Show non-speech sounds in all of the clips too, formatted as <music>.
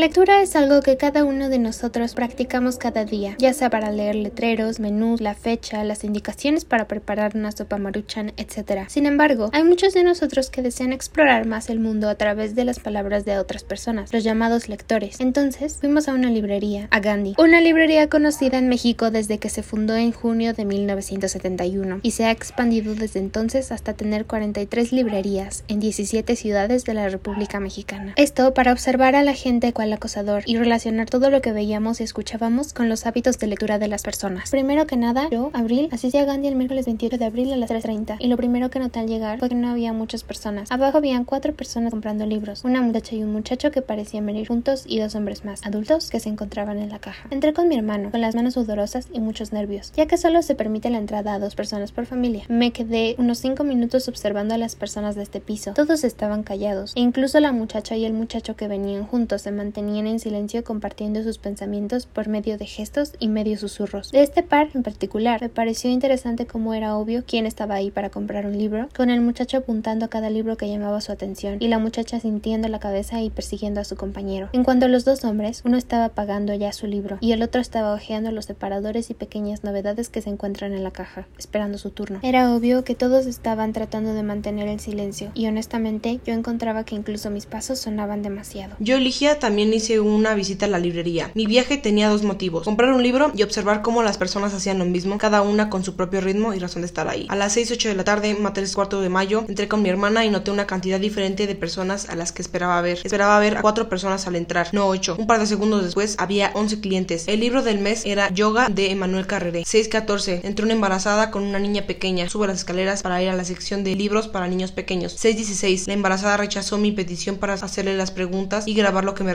lectura es algo que cada uno de nosotros practicamos cada día, ya sea para leer letreros, menús, la fecha, las indicaciones para preparar una sopa maruchan, etc. Sin embargo, hay muchos de nosotros que desean explorar más el mundo a través de las palabras de otras personas, los llamados lectores. Entonces, fuimos a una librería, a Gandhi, una librería conocida en México desde que se fundó en junio de 1971 y se ha expandido desde entonces hasta tener 43 librerías en 17 ciudades de la República Mexicana. Esto para observar a la gente acosador y relacionar todo lo que veíamos y escuchábamos con los hábitos de lectura de las personas. Primero que nada, yo, Abril, asistí a Gandhi el miércoles 28 de abril a las 3.30 y lo primero que noté al llegar fue que no había muchas personas. Abajo habían cuatro personas comprando libros, una muchacha y un muchacho que parecían venir juntos y dos hombres más, adultos, que se encontraban en la caja. Entré con mi hermano, con las manos sudorosas y muchos nervios, ya que solo se permite la entrada a dos personas por familia. Me quedé unos 5 minutos observando a las personas de este piso. Todos estaban callados, e incluso la muchacha y el muchacho que venían juntos se mantenían en silencio compartiendo sus pensamientos por medio de gestos y medio susurros. De este par en particular, me pareció interesante cómo era obvio quién estaba ahí para comprar un libro, con el muchacho apuntando a cada libro que llamaba su atención y la muchacha sintiendo la cabeza y persiguiendo a su compañero. En cuanto a los dos hombres, uno estaba pagando ya su libro y el otro estaba hojeando los separadores y pequeñas novedades que se encuentran en la caja, esperando su turno. Era obvio que todos estaban tratando de mantener el silencio y honestamente yo encontraba que incluso mis pasos sonaban demasiado. Yo, Ligia, también hice una visita a la librería. Mi viaje tenía dos motivos, comprar un libro y observar cómo las personas hacían lo mismo, cada una con su propio ritmo y razón de estar ahí. A las 6, 8 de la tarde, el cuarto de mayo, entré con mi hermana y noté una cantidad diferente de personas a las que esperaba ver. Esperaba ver a cuatro personas al entrar, no ocho. Un par de segundos después había 11 clientes. El libro del mes era Yoga de Emanuel Carrere. 6.14. Entró una embarazada con una niña pequeña. Sube las escaleras para ir a la sección de libros para niños pequeños. 6.16. La embarazada rechazó mi petición para hacerle las preguntas y grabar lo que me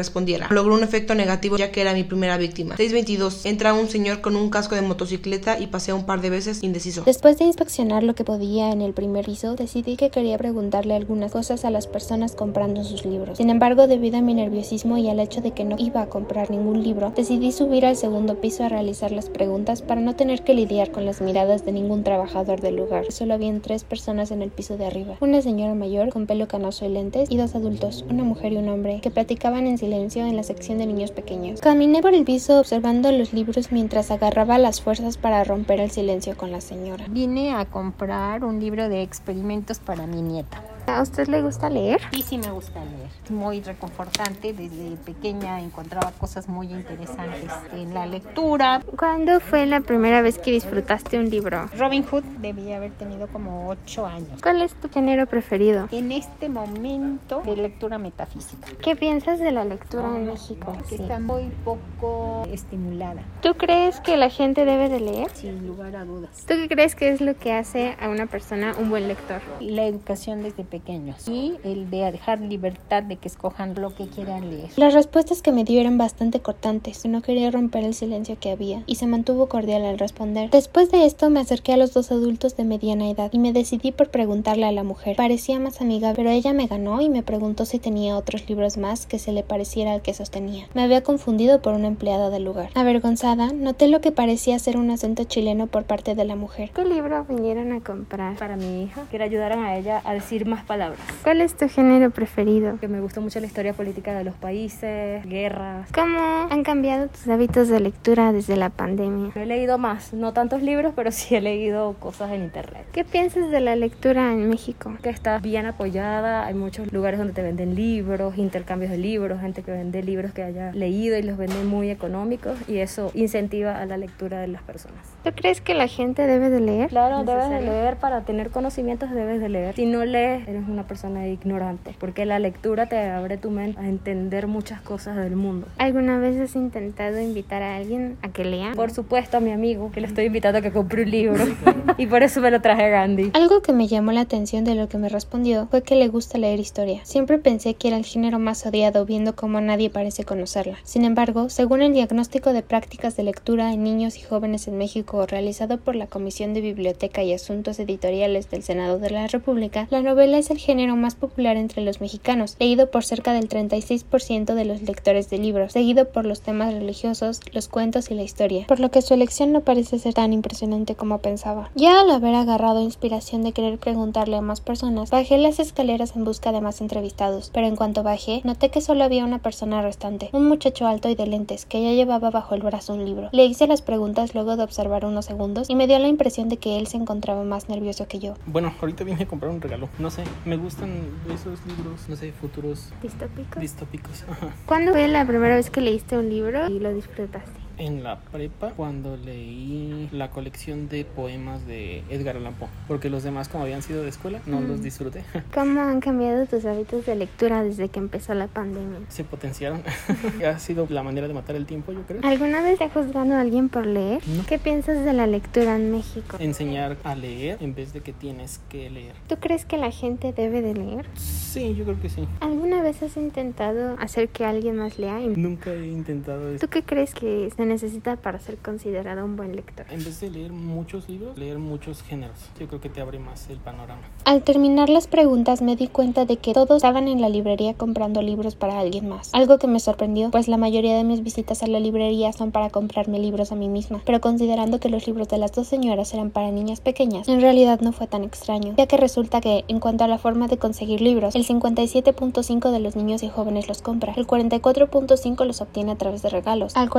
Logró un efecto negativo ya que era mi primera víctima. 6.22. Entra un señor con un casco de motocicleta y pasea un par de veces indeciso. Después de inspeccionar lo que podía en el primer piso, decidí que quería preguntarle algunas cosas a las personas comprando sus libros. Sin embargo, debido a mi nerviosismo y al hecho de que no iba a comprar ningún libro, decidí subir al segundo piso a realizar las preguntas para no tener que lidiar con las miradas de ningún trabajador del lugar. Solo habían tres personas en el piso de arriba. Una señora mayor con pelo canoso y lentes y dos adultos, una mujer y un hombre, que platicaban en silencio en la sección de niños pequeños. Caminé por el piso observando los libros mientras agarraba las fuerzas para romper el silencio con la señora. Vine a comprar un libro de experimentos para mi nieta. ¿A usted le gusta leer? Sí, sí me gusta leer. Muy reconfortante. Desde pequeña encontraba cosas muy interesantes en la lectura. ¿Cuándo fue la primera vez que disfrutaste un libro? Robin Hood debía haber tenido como ocho años. ¿Cuál es tu género preferido? En este momento de lectura metafísica. ¿Qué piensas de la lectura en México? Que está muy poco estimulada. ¿Tú crees que la gente debe de leer? Sin lugar a dudas. ¿Tú qué crees que es lo que hace a una persona un buen lector? La educación desde pequeños y el de dejar libertad de que escojan lo que quieran leer. Las respuestas que me dio eran bastante cortantes. No quería romper el silencio que había y se mantuvo cordial al responder. Después de esto me acerqué a los dos adultos de mediana edad y me decidí por preguntarle a la mujer. Parecía más amigable, pero ella me ganó y me preguntó si tenía otros libros más que se le pareciera al que sostenía. Me había confundido por una empleada del lugar. Avergonzada, noté lo que parecía ser un acento chileno por parte de la mujer. ¿Qué libro vinieron a comprar? Para mi hija, que le ayudaran a ella a decir más palabras. ¿Cuál es tu género preferido? Que me gustó mucho la historia política de los países, guerras. ¿Cómo han cambiado tus hábitos de lectura desde la pandemia? He leído más, no tantos libros, pero sí he leído cosas en internet. ¿Qué piensas de la lectura en México? Que está bien apoyada, hay muchos lugares donde te venden libros, intercambios de libros, gente que vende libros que haya leído y los vende muy económicos y eso incentiva a la lectura de las personas. ¿Tú crees que la gente debe de leer? Claro, debes de leer para tener conocimientos, debes de leer. Si no lees, eres una persona ignorante, porque la lectura te abre tu mente a entender muchas cosas del mundo. ¿Alguna vez has intentado invitar a alguien a que lea? Por supuesto, a mi amigo, que le estoy invitando a que compre un libro <laughs> y por eso me lo traje a Gandhi. Algo que me llamó la atención de lo que me respondió fue que le gusta leer historia. Siempre pensé que era el género más odiado viendo cómo nadie parece conocerla. Sin embargo, según el diagnóstico de prácticas de lectura en niños y jóvenes en México realizado por la Comisión de Biblioteca y Asuntos Editoriales del Senado de la República, la novela es es el género más popular entre los mexicanos, leído por cerca del 36% de los lectores de libros, seguido por los temas religiosos, los cuentos y la historia, por lo que su elección no parece ser tan impresionante como pensaba. Ya al haber agarrado inspiración de querer preguntarle a más personas, bajé las escaleras en busca de más entrevistados, pero en cuanto bajé, noté que solo había una persona restante, un muchacho alto y de lentes, que ya llevaba bajo el brazo un libro. Le hice las preguntas luego de observar unos segundos y me dio la impresión de que él se encontraba más nervioso que yo. Bueno, ahorita vine a comprar un regalo. No sé, me gustan esos libros, no sé, futuros ¿Distópicos? distópicos. Ajá. ¿Cuándo fue la primera vez que leíste un libro y lo disfrutaste? En la prepa, cuando leí la colección de poemas de Edgar Allan Poe, porque los demás, como habían sido de escuela, no los disfruté. <laughs> ¿Cómo han cambiado tus hábitos de lectura desde que empezó la pandemia? Se potenciaron. <laughs> ha sido la manera de matar el tiempo, yo creo. ¿Alguna vez te ha juzgado a alguien por leer? No. ¿Qué piensas de la lectura en México? Enseñar a leer en vez de que tienes que leer. ¿Tú crees que la gente debe de leer? Sí, yo creo que sí. ¿Alguna vez has intentado hacer que alguien más lea? Nunca he intentado eso. ¿Tú qué crees que se necesita para ser considerado un buen lector? En vez de leer muchos libros, leer muchos géneros. Yo creo que te abre más el panorama. Al terminar las preguntas me di cuenta de que todos estaban en la librería comprando libros para alguien más. Algo que me sorprendió, pues la mayoría de mis visitas a la librería son para comprarme libros a mí misma. Pero considerando que los libros de las dos señoras eran para niñas pequeñas, en realidad no fue tan extraño, ya que resulta que, en cuanto a la forma de conseguir libros, el 57.5 de los niños y jóvenes los compra, el 44.5 los obtiene a través de regalos, al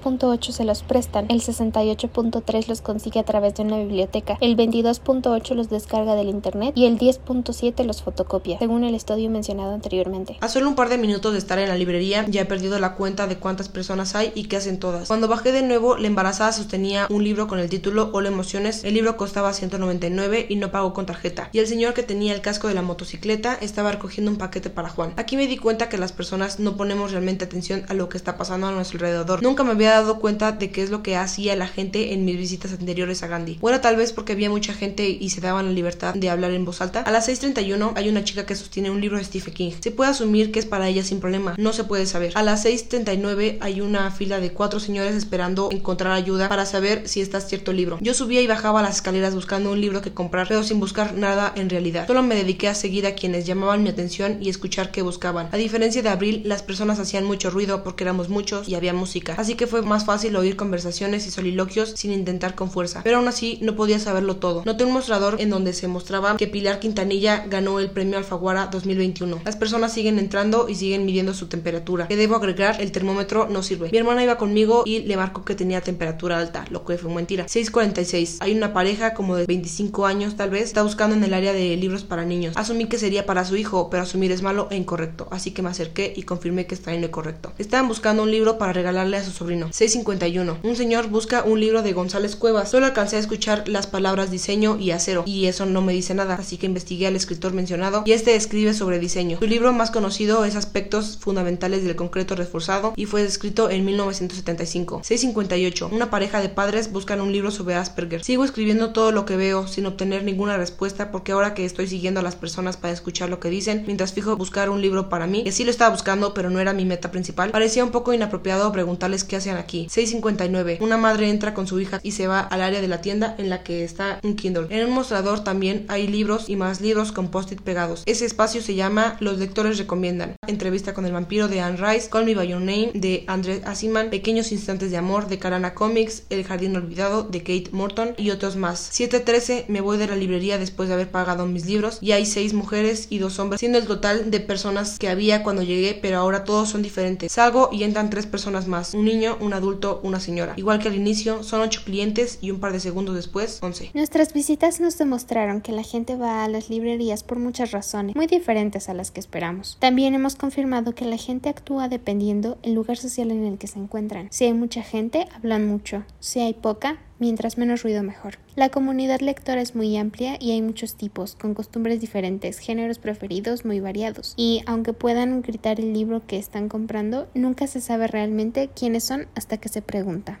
42.8 se los prestan, el 68.3 los consigue a través de una biblioteca, el 22.8 los descarga del internet y el 10.7 los fotocopia, según el estudio mencionado anteriormente. A solo un par de minutos de estar en la librería ya he perdido la cuenta de cuántas personas hay y qué hacen todas. Cuando bajé de nuevo, la embarazada sostenía un libro con el título Hola Emociones. El libro costaba 199 y no pagó con tarjeta. Y el señor que tenía el casco de la motocicleta estaba recogiendo un paquete para Juan. Aquí me di cuenta que las personas no ponemos realmente atención a lo que está pasando a nuestro alrededor. Nunca me había dado cuenta de qué es lo que hacía la gente en mis visitas anteriores a Gandhi. O era tal vez porque había mucha gente y se daban la libertad de hablar en voz alta. A las 6.31 hay una chica que sostiene un libro de Stephen King. Se puede asumir que es para ella sin problema, no se puede saber. A las 6.39 hay una fila de cuatro señores esperando encontrar ayuda para saber si está cierto libro. Yo subía y bajaba las escaleras buscando un libro que comprar, pero sin buscar nada en realidad. Solo me dediqué a seguir a quienes llamaban mi atención y escuchar qué buscaban. A diferencia de abril, las personas hacían mucho ruido porque éramos muchos y había música, así que fue más fácil oír conversaciones y soliloquios sin intentar con fuerza. Pero aún así no podía saberlo todo. Noté un mostrador en donde se mostraba que Pilar Quintanilla ganó el premio Alfaguara 2021. Las personas siguen entrando y siguen midiendo su temperatura. Que debo agregar, el termómetro no sirve. Mi hermana iba conmigo y le marcó que tenía temperatura alta, lo que fue mentira. 6.46. Hay una pareja como de 25 años tal vez, está buscando en el área de libros para niños. Asumí que sería para su hijo, pero asumir es malo e incorrecto, así que me acerqué y confirmé que está en lo correcto. Estaban buscando un libro para regalarle a su sobrino. 6.51. Un señor busca un libro de González Cuevas. Solo alcancé a escuchar las palabras diseño y acero, y eso no me dice nada, así que investigué al escritor mencionado y este escribe sobre diseño. Su libro más conocido es Aspectos fundamentales del concreto reforzado y fue escrito en 1975. 6.58. Una pareja de padres buscan un libro sobre Asperger. Sigo escribiendo todo lo que veo sin obtener ninguna respuesta porque ahora que estoy siguiendo a las personas para escuchar lo que dicen, mientras fijo buscar un libro para mí, que sí lo estaba buscando pero no era mi meta principal, parecía un poco inapropiado preguntarles qué hacían aquí. 6.59. Una madre entra con su hija y se va al área de la tienda en la que está un Kindle. En un mostrador también hay libros y más libros con post-it pegados. Ese espacio se llama Los lectores recomiendan. Entrevista con el vampiro de Anne Rice, Call Me By Your Name de André Asiman, Pequeños Instantes de Amor de Carana Comics, El Jardín Olvidado de Kate Morton y otros más. 7.13 me voy de la librería después de haber pagado mis libros y hay seis mujeres y dos hombres, siendo el total de personas que había cuando llegué, pero ahora todos son diferentes. Salgo y entran tres personas más, un niño, un adulto, una señora. Igual que al inicio, son ocho clientes y un par de segundos después, 11. Nuestras visitas nos demostraron que la gente va a las librerías por muchas razones, muy diferentes a las que esperamos. También hemos confirmado que la gente actúa dependiendo el lugar social en el que se encuentran. Si hay mucha gente, hablan mucho. Si hay poca, mientras menos ruido mejor. La comunidad lectora es muy amplia y hay muchos tipos, con costumbres diferentes, géneros preferidos muy variados. Y aunque puedan gritar el libro que están comprando, nunca se sabe realmente quiénes son hasta que se pregunta.